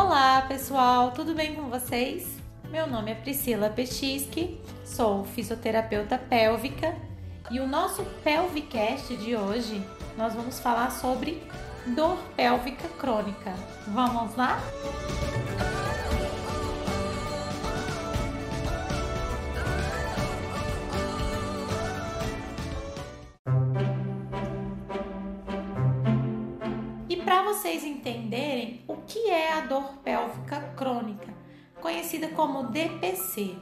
Olá, pessoal, tudo bem com vocês? Meu nome é Priscila Petisque, sou fisioterapeuta pélvica e o nosso Pelvicast de hoje nós vamos falar sobre dor pélvica crônica. Vamos lá? E o que é a dor pélvica crônica, conhecida como DPC,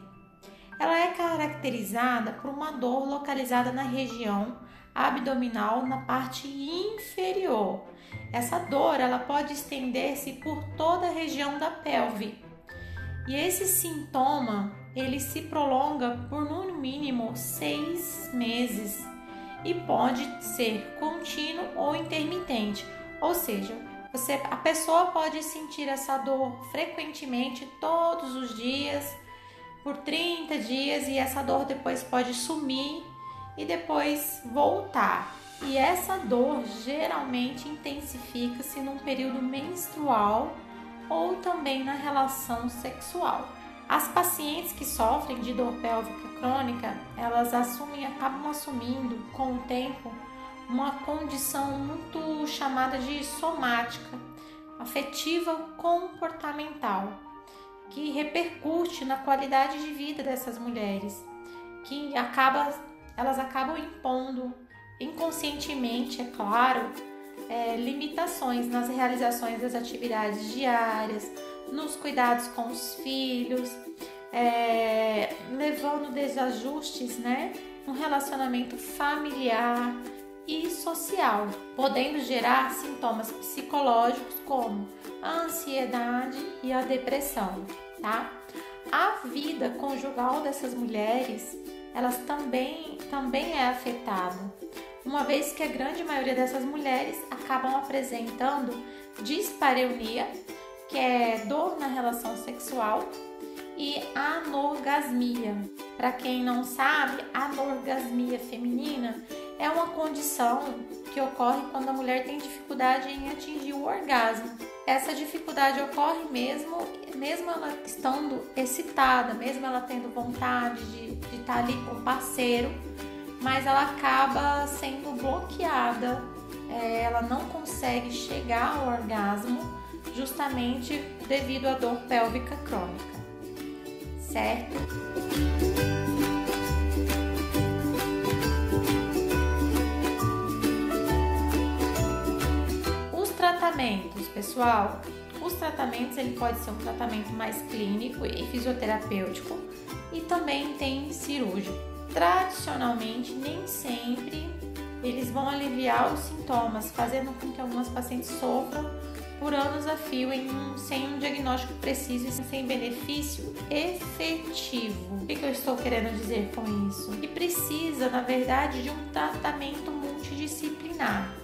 ela é caracterizada por uma dor localizada na região abdominal na parte inferior. Essa dor ela pode estender-se por toda a região da pelve. E esse sintoma ele se prolonga por no mínimo seis meses e pode ser contínuo ou intermitente, ou seja, você, a pessoa pode sentir essa dor frequentemente todos os dias por 30 dias e essa dor depois pode sumir e depois voltar. E essa dor geralmente intensifica-se num período menstrual ou também na relação sexual. As pacientes que sofrem de dor pélvica crônica, elas assumem, acabam assumindo com o tempo uma condição muito chamada de somática, afetiva comportamental, que repercute na qualidade de vida dessas mulheres, que acaba elas acabam impondo inconscientemente, é claro, é, limitações nas realizações das atividades diárias, nos cuidados com os filhos, é, levando desajustes né, no relacionamento familiar e social, podendo gerar sintomas psicológicos como a ansiedade e a depressão, tá? A vida conjugal dessas mulheres elas também, também é afetada, uma vez que a grande maioria dessas mulheres acabam apresentando dispareunia, que é dor na relação sexual, e anorgasmia. Para quem não sabe, anorgasmia feminina é uma condição que ocorre quando a mulher tem dificuldade em atingir o orgasmo. Essa dificuldade ocorre mesmo, mesmo ela estando excitada, mesmo ela tendo vontade de estar tá ali com o parceiro, mas ela acaba sendo bloqueada, é, ela não consegue chegar ao orgasmo justamente devido à dor pélvica crônica, certo? tratamentos, pessoal, os tratamentos ele pode ser um tratamento mais clínico e fisioterapêutico e também tem cirúrgico. Tradicionalmente, nem sempre eles vão aliviar os sintomas, fazendo com que algumas pacientes sofram por anos a fio um, sem um diagnóstico preciso e sem benefício efetivo. O que, que eu estou querendo dizer com isso? Que precisa, na verdade, de um tratamento multidisciplinar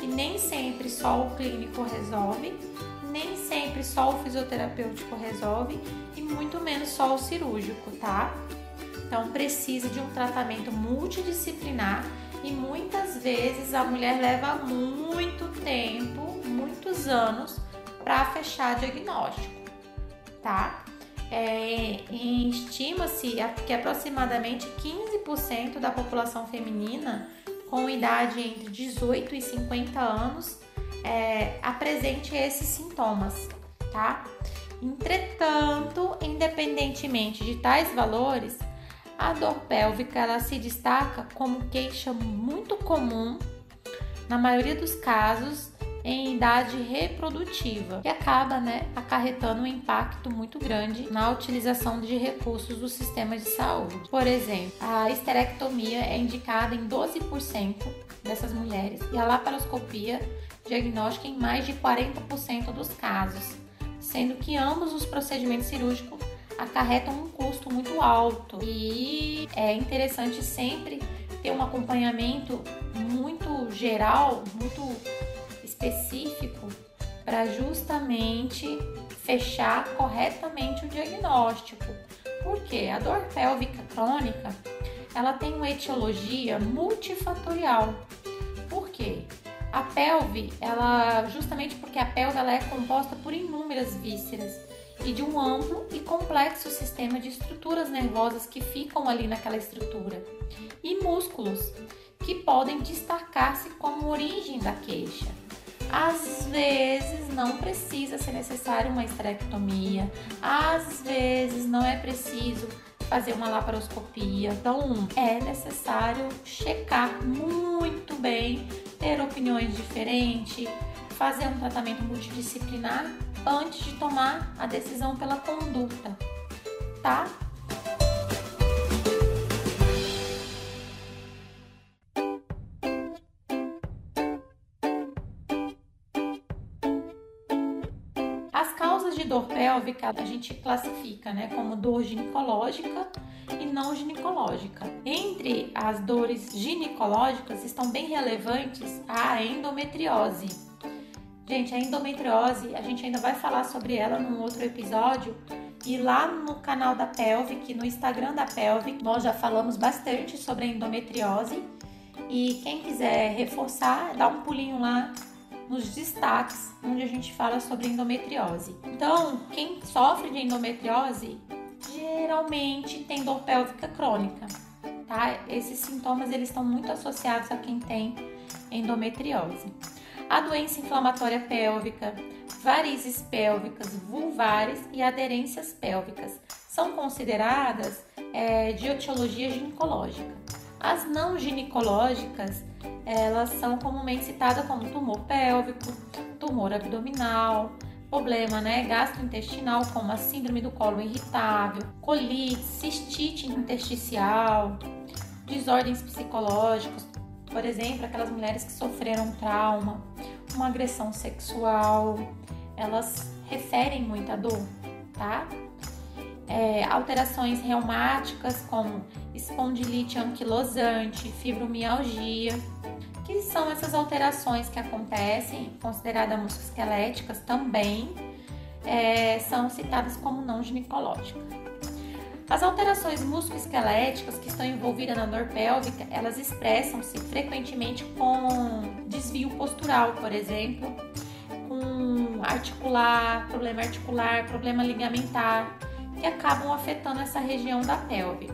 e nem sempre só o clínico resolve, nem sempre só o fisioterapêutico resolve e muito menos só o cirúrgico, tá? Então precisa de um tratamento multidisciplinar e muitas vezes a mulher leva muito tempo, muitos anos para fechar diagnóstico, tá? É, Estima-se que aproximadamente 15% da população feminina com idade entre 18 e 50 anos é, apresente esses sintomas, tá? Entretanto, independentemente de tais valores, a dor pélvica ela se destaca como queixa muito comum na maioria dos casos em idade reprodutiva, que acaba né, acarretando um impacto muito grande na utilização de recursos do sistema de saúde. Por exemplo, a esterectomia é indicada em 12% dessas mulheres e a laparoscopia diagnóstica em mais de 40% dos casos, sendo que ambos os procedimentos cirúrgicos acarretam um custo muito alto e é interessante sempre ter um acompanhamento muito geral, muito específico para justamente fechar corretamente o diagnóstico. Porque a dor pélvica crônica, ela tem uma etiologia multifatorial. Por quê? A pelve, ela justamente porque a pelve ela é composta por inúmeras vísceras e de um amplo e complexo sistema de estruturas nervosas que ficam ali naquela estrutura e músculos que podem destacar-se como origem da queixa. Às vezes não precisa ser necessário uma esterectomia, às vezes não é preciso fazer uma laparoscopia. Então, é necessário checar muito bem, ter opiniões diferentes, fazer um tratamento multidisciplinar antes de tomar a decisão pela conduta, tá? Pélvica a gente classifica né, como dor ginecológica e não ginecológica. Entre as dores ginecológicas estão bem relevantes a endometriose. Gente, a endometriose, a gente ainda vai falar sobre ela num outro episódio. E lá no canal da Pelvic, no Instagram da Pelvic, nós já falamos bastante sobre a endometriose. E quem quiser reforçar, dá um pulinho lá nos destaques, onde a gente fala sobre endometriose. Então, quem sofre de endometriose geralmente tem dor pélvica crônica, tá? Esses sintomas eles estão muito associados a quem tem endometriose. A doença inflamatória pélvica, varizes pélvicas, vulvares e aderências pélvicas são consideradas é, de etiologia ginecológica. As não ginecológicas elas são comumente citadas como tumor pélvico, tumor abdominal, problema né, gastrointestinal, como a síndrome do colo irritável, colite, cistite intersticial, desordens psicológicas, por exemplo, aquelas mulheres que sofreram trauma, uma agressão sexual, elas referem muita dor, tá? É, alterações reumáticas como espondilite anquilosante, fibromialgia, que são essas alterações que acontecem, consideradas musculoesqueléticas também, é, são citadas como não ginecológicas. As alterações musculoesqueléticas que estão envolvidas na dor pélvica, elas expressam-se frequentemente com desvio postural, por exemplo, com articular, problema articular, problema ligamentar, acabam afetando essa região da pelve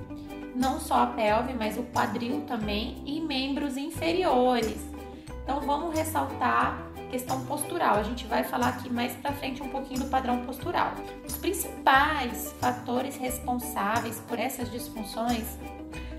não só a pelve, mas o quadril também e membros inferiores. Então vamos ressaltar questão postural. A gente vai falar aqui mais para frente um pouquinho do padrão postural. Os principais fatores responsáveis por essas disfunções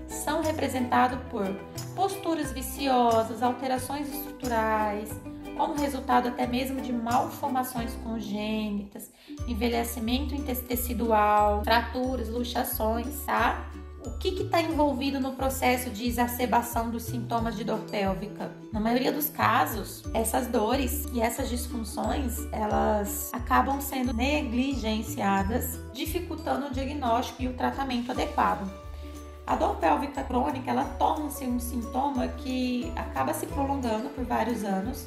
são representados por posturas viciosas, alterações estruturais, como resultado até mesmo de malformações congênitas, envelhecimento intestecidual, fraturas, luxações, tá? O que está envolvido no processo de exacerbação dos sintomas de dor pélvica? Na maioria dos casos, essas dores e essas disfunções, elas acabam sendo negligenciadas, dificultando o diagnóstico e o tratamento adequado. A dor pélvica crônica, ela torna-se um sintoma que acaba se prolongando por vários anos,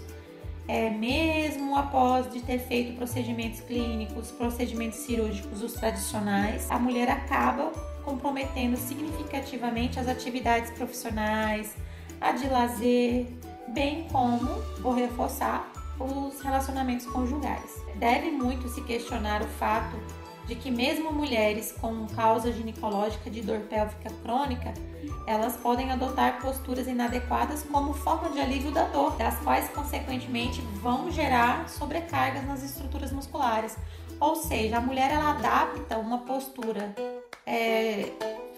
é, mesmo após de ter feito procedimentos clínicos, procedimentos cirúrgicos, os tradicionais, a mulher acaba comprometendo significativamente as atividades profissionais, a de lazer, bem como, vou reforçar, os relacionamentos conjugais. Deve muito se questionar o fato de que mesmo mulheres com causa ginecológica de dor pélvica crônica, elas podem adotar posturas inadequadas como forma de alívio da dor, das quais consequentemente vão gerar sobrecargas nas estruturas musculares. Ou seja, a mulher ela adapta uma postura é,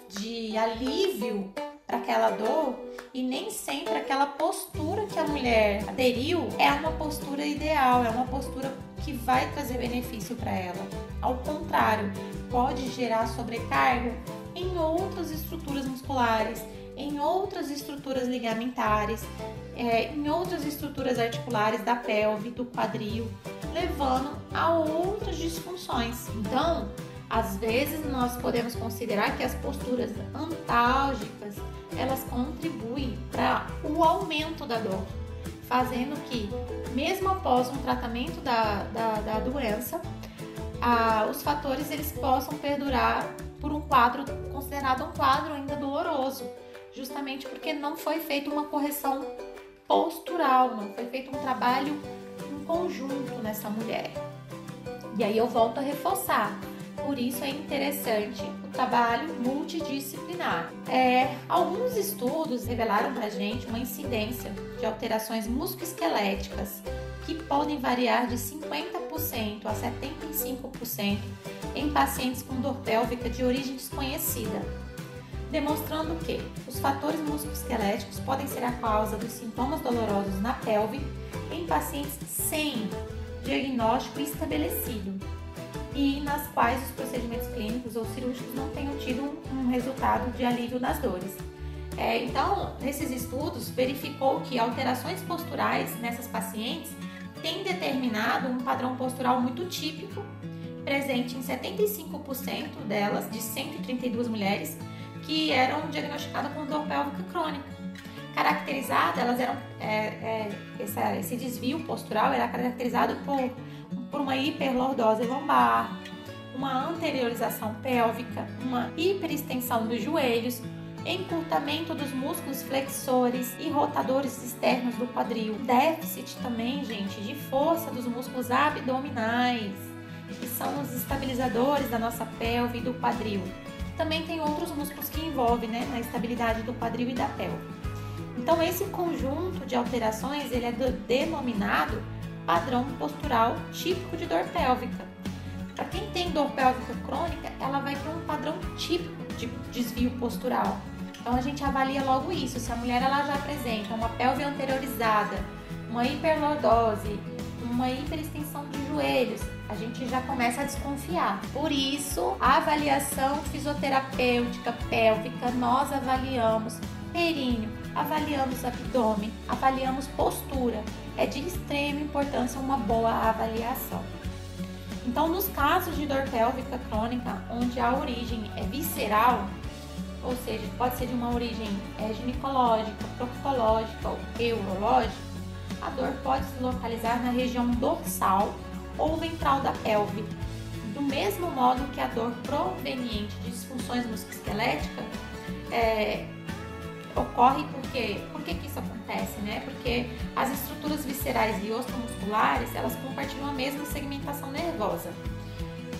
de alívio para aquela dor e nem sempre aquela postura que a mulher aderiu é uma postura ideal, é uma postura que vai trazer benefício para ela. Ao contrário, pode gerar sobrecarga em outras estruturas musculares, em outras estruturas ligamentares, é, em outras estruturas articulares da pelve, do quadril, levando a outras disfunções. Então, às vezes nós podemos considerar que as posturas antálgicas elas contribuem para o aumento da dor, fazendo que, mesmo após um tratamento da, da, da doença, ah, os fatores eles possam perdurar por um quadro considerado um quadro ainda doloroso, justamente porque não foi feita uma correção postural, não foi feito um trabalho em conjunto nessa mulher. E aí eu volto a reforçar. Por isso é interessante. O trabalho multidisciplinar. É, alguns estudos revelaram para gente uma incidência de alterações musculoesqueléticas que podem variar de 50% a 75% em pacientes com dor pélvica de origem desconhecida, demonstrando que os fatores musculoesqueléticos podem ser a causa dos sintomas dolorosos na pelve em pacientes sem diagnóstico estabelecido e nas quais os procedimentos clínicos ou cirúrgicos não tenham tido um resultado de alívio das dores. É, então, nesses estudos, verificou que alterações posturais nessas pacientes têm determinado um padrão postural muito típico, presente em 75% delas, de 132 mulheres, que eram diagnosticadas com dor pélvica crônica. Caracterizada, elas eram, é, é, essa, esse desvio postural era caracterizado por, por uma hiperlordose lombar, uma anteriorização pélvica, uma hiperextensão dos joelhos, encurtamento dos músculos flexores e rotadores externos do quadril. Déficit também, gente, de força dos músculos abdominais, que são os estabilizadores da nossa pelve e do quadril. Também tem outros músculos que envolvem né, na estabilidade do quadril e da pelve. Então, esse conjunto de alterações ele é denominado padrão postural típico de dor pélvica. Para quem tem dor pélvica crônica, ela vai ter um padrão típico de desvio postural. Então a gente avalia logo isso. Se a mulher ela já apresenta uma pelve anteriorizada, uma hiperlordose, uma hiperextensão de joelhos, a gente já começa a desconfiar. Por isso, a avaliação fisioterapêutica pélvica, nós avaliamos períneo, avaliamos abdômen, avaliamos postura. É de extrema importância uma boa avaliação. Então, nos casos de dor pélvica crônica, onde a origem é visceral, ou seja, pode ser de uma origem é, ginecológica, proctológica ou urológica, a dor pode se localizar na região dorsal ou ventral da pelve. Do mesmo modo que a dor proveniente de disfunções musculoesqueléticas é, ocorre porque por que, que isso acontece, né? Porque as estruturas viscerais e osteomusculares elas compartilham a mesma segmentação nervosa.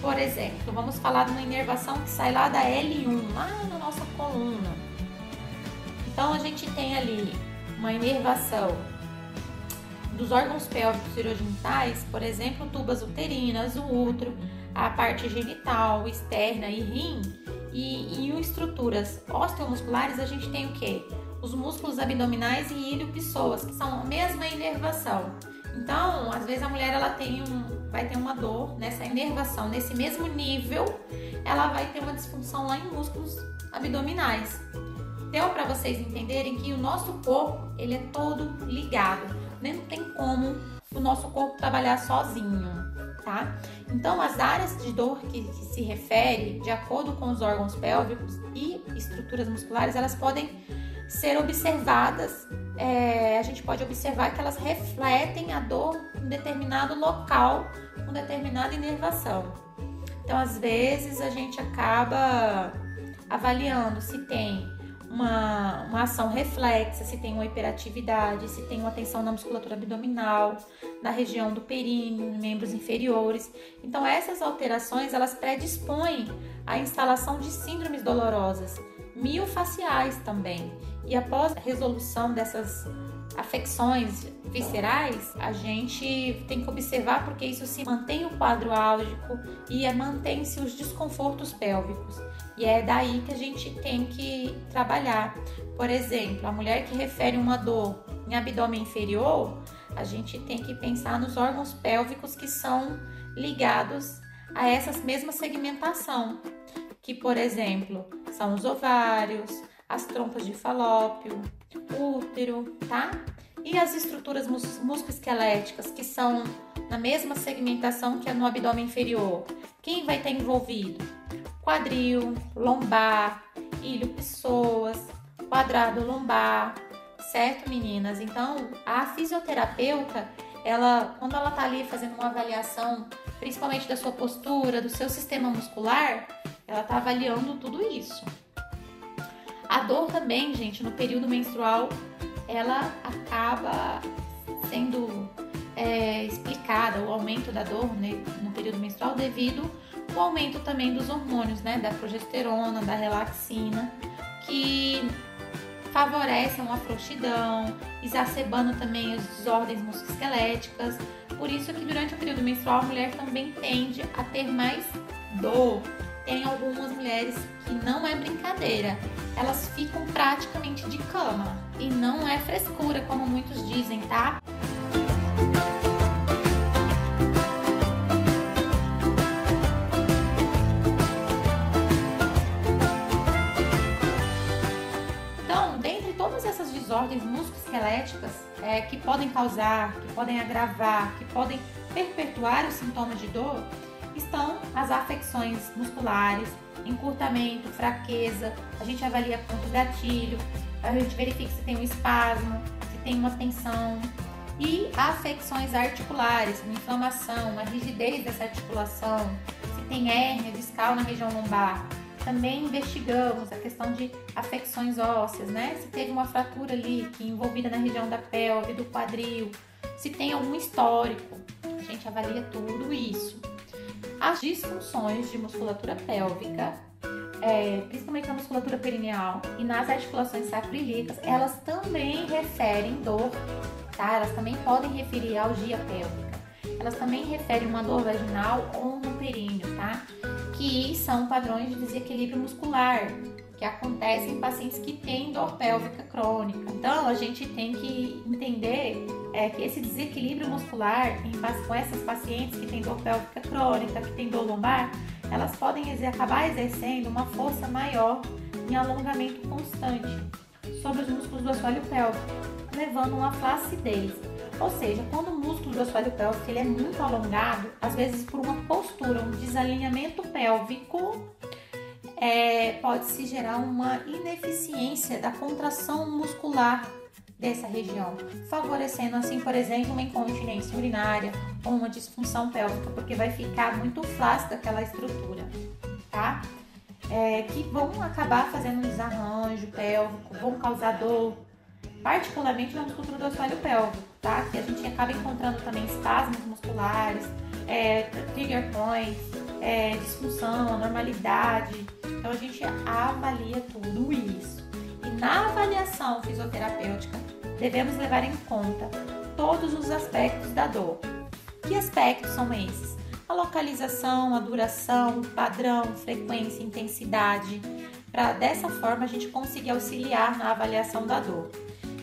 Por exemplo, vamos falar de uma inervação que sai lá da L1, lá na nossa coluna. Então a gente tem ali uma inervação dos órgãos pélvicos urogenitais, por exemplo, tubas uterinas, o útero, a parte genital, externa e rim. E em estruturas osteomusculares a gente tem o que? Os músculos abdominais e ilho pessoas, que são a mesma inervação. Então, às vezes a mulher ela tem um, vai ter uma dor nessa inervação, nesse mesmo nível, ela vai ter uma disfunção lá em músculos abdominais. Deu para vocês entenderem que o nosso corpo ele é todo ligado, não tem como o nosso corpo trabalhar sozinho, tá? Então, as áreas de dor que, que se refere, de acordo com os órgãos pélvicos e estruturas musculares, elas podem ser observadas, é, a gente pode observar que elas refletem a dor em determinado local, com determinada inervação. Então, às vezes, a gente acaba avaliando se tem uma, uma ação reflexa, se tem uma hiperatividade, se tem uma tensão na musculatura abdominal, na região do períneo, membros inferiores. Então, essas alterações, elas predispõem à instalação de síndromes dolorosas, miofaciais também. E após a resolução dessas afecções viscerais, a gente tem que observar porque isso se mantém o quadro álgico e mantém-se os desconfortos pélvicos. E é daí que a gente tem que trabalhar. Por exemplo, a mulher que refere uma dor em abdômen inferior, a gente tem que pensar nos órgãos pélvicos que são ligados a essa mesma segmentação, que, por exemplo, são os ovários, as trompas de falópio, útero, tá? E as estruturas mus musculoesqueléticas que são na mesma segmentação que é no abdômen inferior. Quem vai estar envolvido? Quadril, lombar, ilho pessoas, quadrado lombar, certo, meninas? Então, a fisioterapeuta, ela, quando ela tá ali fazendo uma avaliação, principalmente da sua postura, do seu sistema muscular, ela tá avaliando tudo isso. A dor também, gente, no período menstrual ela acaba sendo é, explicada o aumento da dor né, no período menstrual devido ao aumento também dos hormônios, né, da progesterona, da relaxina, que favorecem uma frouxidão, exacerbando também as desordens musculoesqueléticas. Por isso que durante o período menstrual a mulher também tende a ter mais dor. Tem algumas mulheres que não é brincadeira, elas ficam praticamente de cama e não é frescura como muitos dizem, tá? desordens musculoesqueléticas é, que podem causar, que podem agravar, que podem perpetuar os sintomas de dor, estão as afecções musculares, encurtamento, fraqueza. A gente avalia ponto gatilho, a gente verifica se tem um espasmo, se tem uma tensão. E afecções articulares, uma inflamação, uma rigidez dessa articulação, se tem hérnia discal na região lombar, também investigamos a questão de afecções ósseas, né? Se teve uma fratura ali que envolvida na região da pelve, do quadril, se tem algum histórico. A gente avalia tudo isso. As disfunções de musculatura pélvica, é, principalmente na musculatura perineal e nas articulações sacroiliacas, elas também referem dor, tá? Elas também podem referir algia pélvica. Elas também referem uma dor vaginal ou no períneo, tá? que são padrões de desequilíbrio muscular, que acontecem em pacientes que têm dor pélvica crônica. Então, a gente tem que entender é, que esse desequilíbrio muscular em, com essas pacientes que têm dor pélvica crônica, que têm dor lombar, elas podem acabar exercendo uma força maior em alongamento constante sobre os músculos do assoalho pélvico, levando a uma flacidez. Ou seja, quando o músculo do assoalho pélvico ele é muito alongado, às vezes por uma postura, um desalinhamento pélvico, é, pode-se gerar uma ineficiência da contração muscular dessa região, favorecendo assim, por exemplo, uma incontinência urinária ou uma disfunção pélvica, porque vai ficar muito flácida aquela estrutura, tá? É, que vão acabar fazendo um desarranjo pélvico, vão causar dor, particularmente na musculatura do assoalho pélvico, tá? Que a gente acaba encontrando também espasmos musculares, é, trigger points, é, disfunção, anormalidade. Então a gente avalia tudo isso. E na avaliação fisioterapêutica devemos levar em conta todos os aspectos da dor. Que aspectos são esses? A localização, a duração, padrão, frequência, intensidade, para dessa forma a gente conseguir auxiliar na avaliação da dor.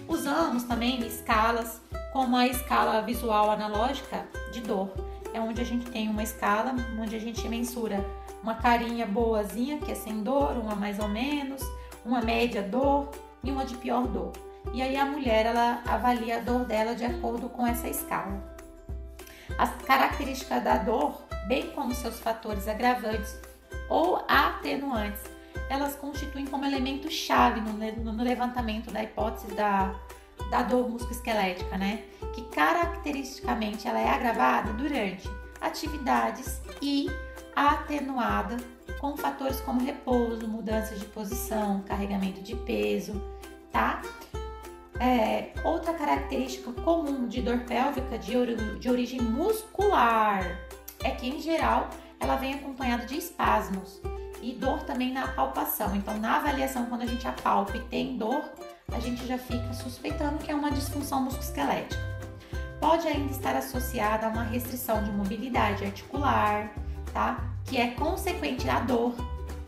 Usamos também escalas, como a escala visual analógica de dor. É onde a gente tem uma escala onde a gente mensura uma carinha boazinha, que é sem dor, uma mais ou menos, uma média dor e uma de pior dor. E aí a mulher ela avalia a dor dela de acordo com essa escala. As características da dor, bem como seus fatores agravantes ou atenuantes, elas constituem como elemento chave no, no levantamento da hipótese da, da dor musculoesquelética, né? Que caracteristicamente ela é agravada durante atividades e atenuada com fatores como repouso, mudança de posição, carregamento de peso, tá? É, outra característica comum de dor pélvica de, de origem muscular é que, em geral, ela vem acompanhada de espasmos e dor também na palpação. Então, na avaliação, quando a gente apalpa e tem dor, a gente já fica suspeitando que é uma disfunção musculoesquelética. Pode ainda estar associada a uma restrição de mobilidade articular, tá? Que é consequente à dor,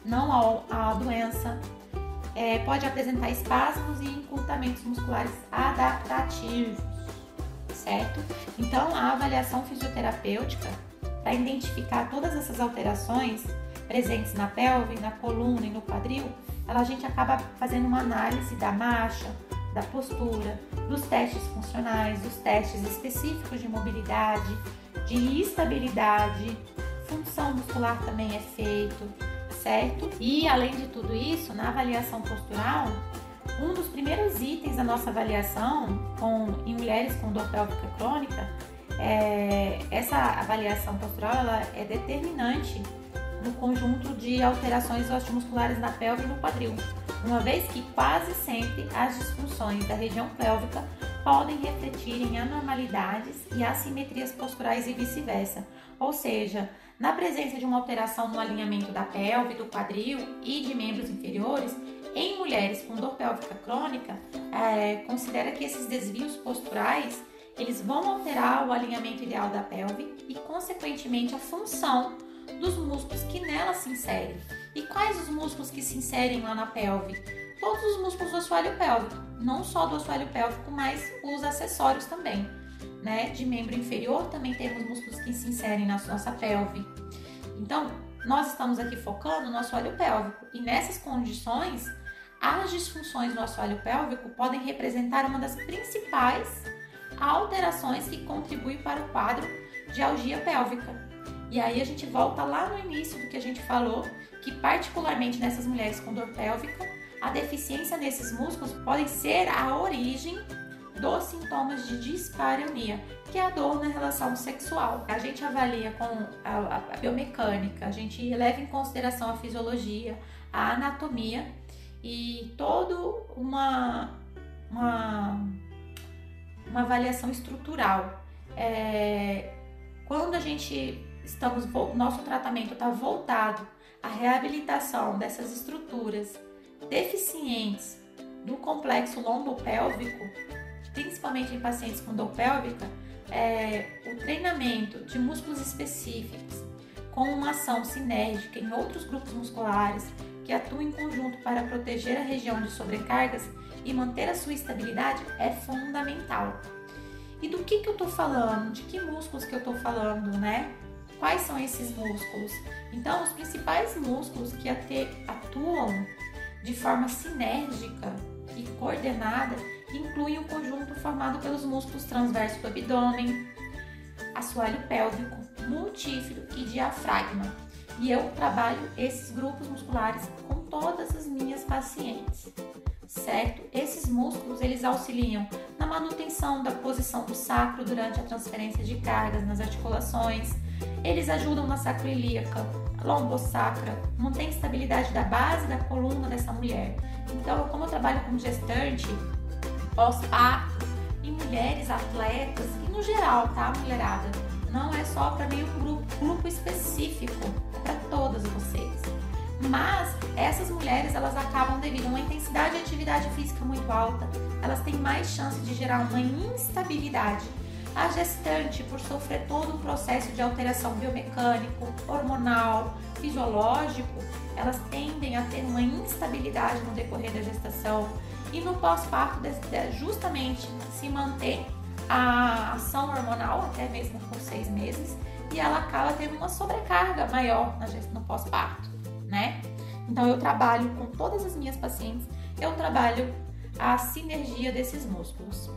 não à doença. É, pode apresentar espasmos e encurtamentos musculares adaptativos, certo? Então, a avaliação fisioterapêutica, para identificar todas essas alterações, presentes na pelve, na coluna e no quadril, ela, a gente acaba fazendo uma análise da marcha, da postura, dos testes funcionais, dos testes específicos de mobilidade, de estabilidade, função muscular também é feito, certo? E além de tudo isso, na avaliação postural, um dos primeiros itens da nossa avaliação com, em mulheres com dor pélvica crônica, é, essa avaliação postural ela é determinante no conjunto de alterações osteomusculares na pelve e no quadril. uma vez que quase sempre as disfunções da região pélvica podem refletir em anormalidades e assimetrias posturais e vice-versa, ou seja, na presença de uma alteração no alinhamento da pelve, do quadril e de membros inferiores, em mulheres com dor pélvica crônica, é, considera que esses desvios posturais eles vão alterar o alinhamento ideal da pelve e, consequentemente, a função dos músculos que nela se inserem. E quais os músculos que se inserem lá na pelve? Todos os músculos do assoalho pélvico, não só do assoalho pélvico, mas os acessórios também. Né? De membro inferior também temos músculos que se inserem na nossa pelve. Então, nós estamos aqui focando no assoalho pélvico e nessas condições, as disfunções no assoalho pélvico podem representar uma das principais alterações que contribuem para o quadro de algia pélvica. E aí a gente volta lá no início do que a gente falou, que particularmente nessas mulheres com dor pélvica, a deficiência nesses músculos pode ser a origem dos sintomas de dispareunia, que é a dor na relação sexual. A gente avalia com a, a biomecânica, a gente leva em consideração a fisiologia, a anatomia e toda uma, uma, uma avaliação estrutural. É, quando a gente estamos, nosso tratamento está voltado à reabilitação dessas estruturas deficientes do complexo lombopélvico, principalmente em pacientes com dor pélvica, é, o treinamento de músculos específicos com uma ação sinérgica em outros grupos musculares que atuam em conjunto para proteger a região de sobrecargas e manter a sua estabilidade é fundamental. E do que, que eu estou falando? De que músculos que eu estou falando, né? Quais são esses músculos? Então, os principais músculos que atuam de forma sinérgica e coordenada incluem o conjunto formado pelos músculos transversos do abdômen, assoalho pélvico, multífero e diafragma. E eu trabalho esses grupos musculares com todas as minhas pacientes, certo? Esses músculos eles auxiliam na manutenção da posição do sacro durante a transferência de cargas nas articulações, eles ajudam na sacroiliaca, lombosacra, mantém estabilidade da base da coluna dessa mulher. Então, como eu trabalho com gestante, pós-parto, e mulheres atletas, e no geral, tá, mulherada? Não é só para nenhum grupo, grupo específico, é para todas vocês. Mas essas mulheres, elas acabam devido a uma intensidade de atividade física muito alta, elas têm mais chance de gerar uma instabilidade a gestante, por sofrer todo um processo de alteração biomecânico, hormonal, fisiológico, elas tendem a ter uma instabilidade no decorrer da gestação e no pós-parto justamente se mantém a ação hormonal até mesmo por seis meses e ela acaba tendo uma sobrecarga maior no pós-parto, né? Então eu trabalho com todas as minhas pacientes, eu trabalho a sinergia desses músculos,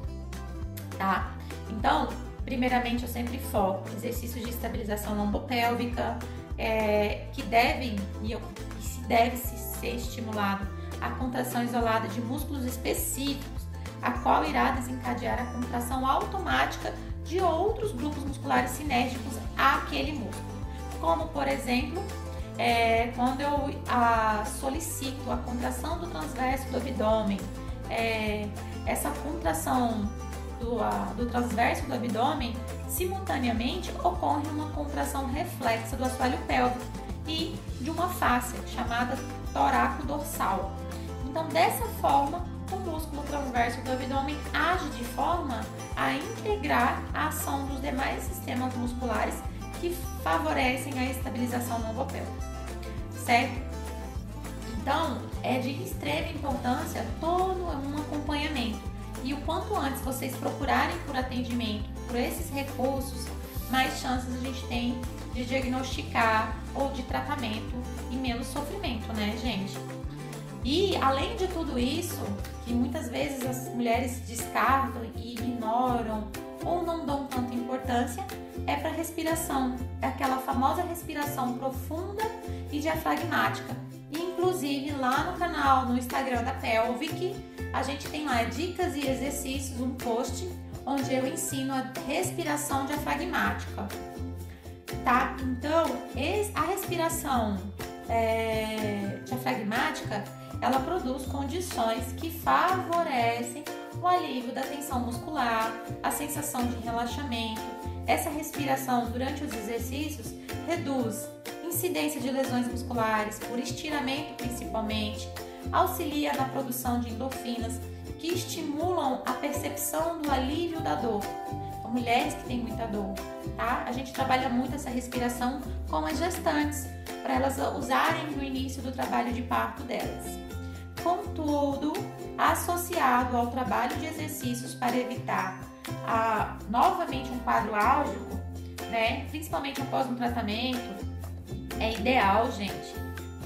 tá? Então, primeiramente, eu sempre foco exercícios de estabilização lombopélvica, é, que devem e, eu, e se deve -se ser estimulado a contração isolada de músculos específicos, a qual irá desencadear a contração automática de outros grupos musculares sinérgicos àquele músculo. Como, por exemplo, é, quando eu a, solicito a contração do transverso do abdômen, é, essa contração do, a, do transverso do abdômen, simultaneamente ocorre uma contração reflexa do assoalho pélvico e de uma face chamada toraco dorsal. Então, dessa forma, o músculo transverso do abdômen age de forma a integrar a ação dos demais sistemas musculares que favorecem a estabilização lombo-pélvica, certo? Então, é de extrema importância todo um acompanhamento e o quanto antes vocês procurarem por atendimento por esses recursos, mais chances a gente tem de diagnosticar ou de tratamento e menos sofrimento, né, gente? E além de tudo isso, que muitas vezes as mulheres descartam e ignoram ou não dão tanta importância, é para respiração, é aquela famosa respiração profunda e diafragmática. inclusive lá no canal, no Instagram da Pelvic, a gente tem lá dicas e exercícios, um post onde eu ensino a respiração diafragmática. Tá? Então, a respiração é, diafragmática ela produz condições que favorecem o alívio da tensão muscular, a sensação de relaxamento. Essa respiração durante os exercícios reduz incidência de lesões musculares, por estiramento principalmente, auxilia na produção de endorfinas que estimulam a percepção do alívio da dor. São mulheres que têm muita dor, tá? A gente trabalha muito essa respiração com as gestantes, para elas usarem no início do trabalho de parto delas. Contudo, associado ao trabalho de exercícios para evitar a, novamente um quadro álgico, né, principalmente após um tratamento, é ideal, gente.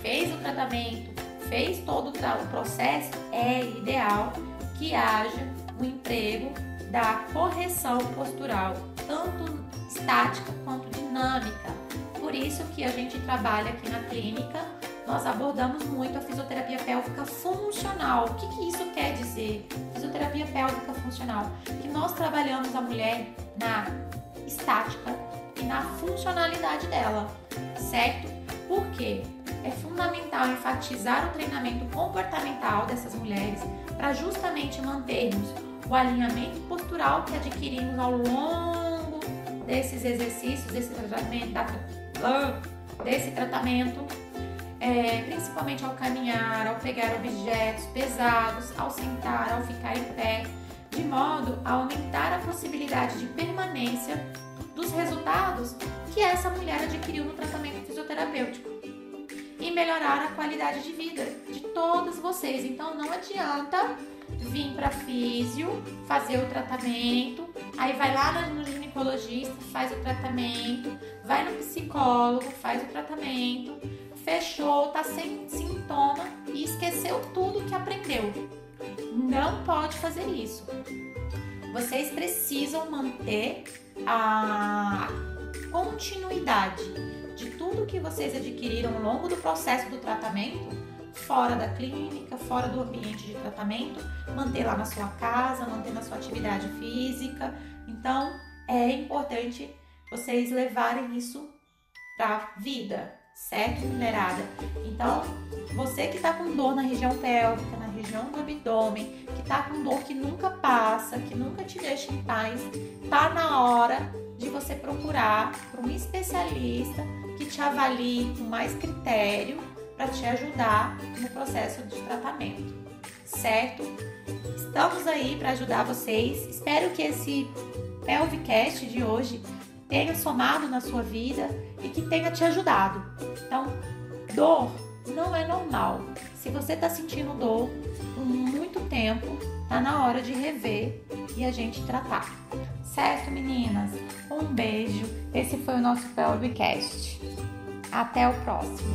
Fez o tratamento, fez todo o processo, é ideal que haja o emprego da correção postural, tanto estática quanto dinâmica. Por isso que a gente trabalha aqui na clínica, nós abordamos muito a fisioterapia pélvica funcional. O que, que isso quer dizer? Fisioterapia pélvica funcional, que nós trabalhamos a mulher na estática e na funcionalidade dela, certo? Por quê? É fundamental enfatizar o treinamento comportamental dessas mulheres para justamente mantermos o alinhamento postural que adquirimos ao longo desses exercícios, desse tratamento, desse tratamento, é, principalmente ao caminhar, ao pegar objetos pesados, ao sentar, ao ficar em pé, de modo a aumentar a possibilidade de permanência dos resultados que essa mulher adquiriu no tratamento fisioterapêutico e melhorar a qualidade de vida de todos vocês. Então não adianta vir para físio, fazer o tratamento, aí vai lá no ginecologista, faz o tratamento, vai no psicólogo, faz o tratamento, fechou, tá sem sintoma e esqueceu tudo que aprendeu. Não pode fazer isso. Vocês precisam manter a continuidade de tudo que vocês adquiriram ao longo do processo do tratamento, fora da clínica, fora do ambiente de tratamento, manter lá na sua casa, manter na sua atividade física. Então, é importante vocês levarem isso para a vida, certo, minerada? Então, você que está com dor na região pélvica, na região do abdômen, que está com dor que nunca passa, que nunca te deixa em paz, tá na hora de você procurar um especialista que te avalie com mais critério para te ajudar no processo de tratamento, certo? Estamos aí para ajudar vocês. Espero que esse Pelvicast de hoje tenha somado na sua vida e que tenha te ajudado. Então, dor não é normal. Se você está sentindo dor por muito tempo, tá na hora de rever e a gente tratar. Certo, meninas? Um beijo. Esse foi o nosso Pelvicast. Até o próximo.